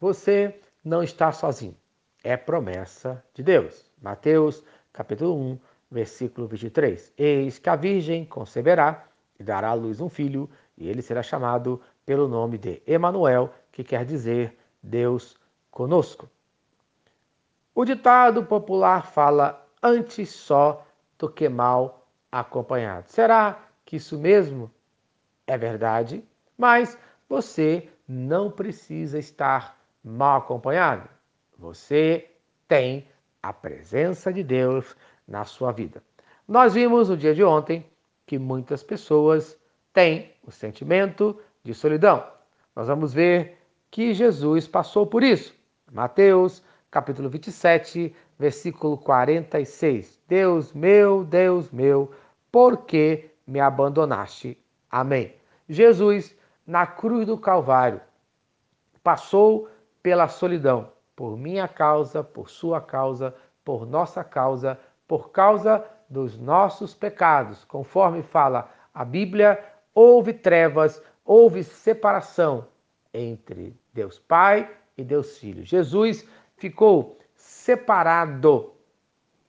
Você não está sozinho. É promessa de Deus. Mateus, capítulo 1, versículo 23. Eis que a virgem conceberá e dará à luz um filho, e ele será chamado pelo nome de Emanuel, que quer dizer Deus conosco. O ditado popular fala antes só do que mal acompanhado. Será que isso mesmo é verdade? Mas você não precisa estar mal acompanhado. Você tem a presença de Deus na sua vida. Nós vimos no dia de ontem que muitas pessoas têm o sentimento de solidão. Nós vamos ver que Jesus passou por isso. Mateus, capítulo 27, versículo 46. Deus meu, Deus meu, por que me abandonaste? Amém. Jesus, na cruz do Calvário, passou pela solidão, por minha causa, por sua causa, por nossa causa, por causa dos nossos pecados. Conforme fala a Bíblia, houve trevas, houve separação entre Deus Pai e Deus Filho. Jesus ficou separado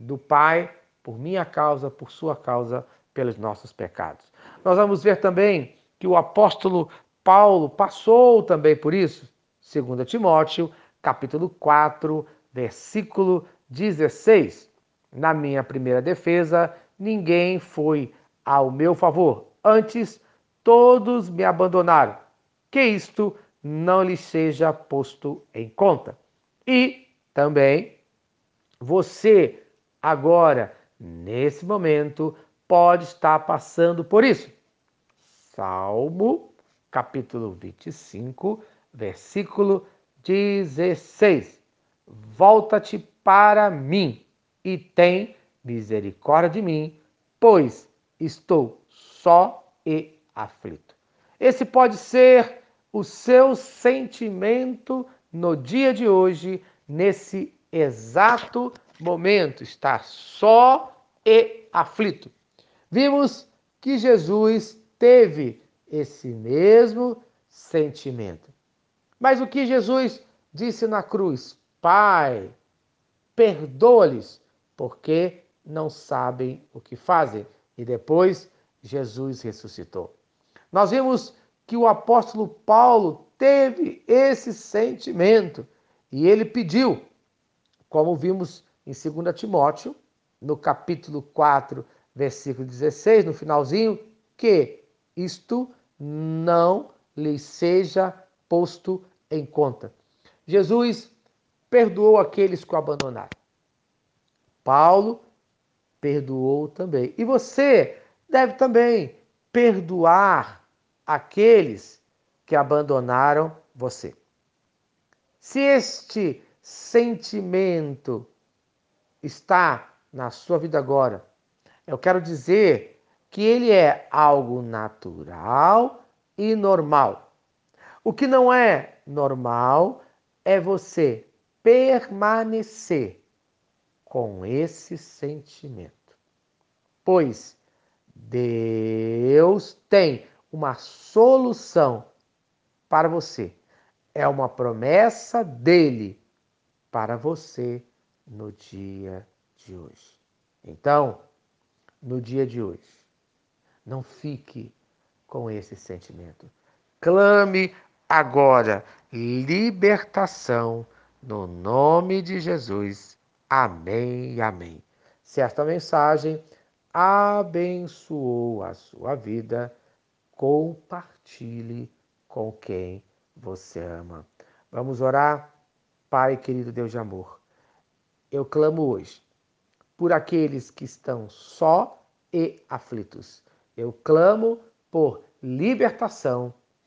do Pai por minha causa, por sua causa, pelos nossos pecados. Nós vamos ver também que o apóstolo Paulo passou também por isso. 2 Timóteo, capítulo 4, versículo 16. Na minha primeira defesa, ninguém foi ao meu favor. Antes, todos me abandonaram. Que isto não lhes seja posto em conta. E também você agora, nesse momento, pode estar passando por isso. Salmo, capítulo 25, versículo 16. Volta-te para mim e tem misericórdia de mim, pois estou só e aflito. Esse pode ser o seu sentimento no dia de hoje, nesse exato momento, estar só e aflito. Vimos que Jesus teve esse mesmo sentimento. Mas o que Jesus disse na cruz? Pai, perdoa-lhes, porque não sabem o que fazem. E depois Jesus ressuscitou. Nós vimos que o apóstolo Paulo teve esse sentimento e ele pediu, como vimos em 2 Timóteo, no capítulo 4, versículo 16, no finalzinho, que isto não lhe seja posto em conta. Jesus perdoou aqueles que o abandonaram. Paulo perdoou também. E você deve também perdoar aqueles que abandonaram você. Se este sentimento está na sua vida agora, eu quero dizer que ele é algo natural e normal. O que não é normal é você permanecer com esse sentimento. Pois Deus tem uma solução para você. É uma promessa dele para você no dia de hoje. Então, no dia de hoje, não fique com esse sentimento. Clame agora libertação no nome de Jesus. Amém e amém. Se esta mensagem abençoou a sua vida, compartilhe com quem você ama. Vamos orar? Pai querido Deus de amor, eu clamo hoje por aqueles que estão só e aflitos. Eu clamo por libertação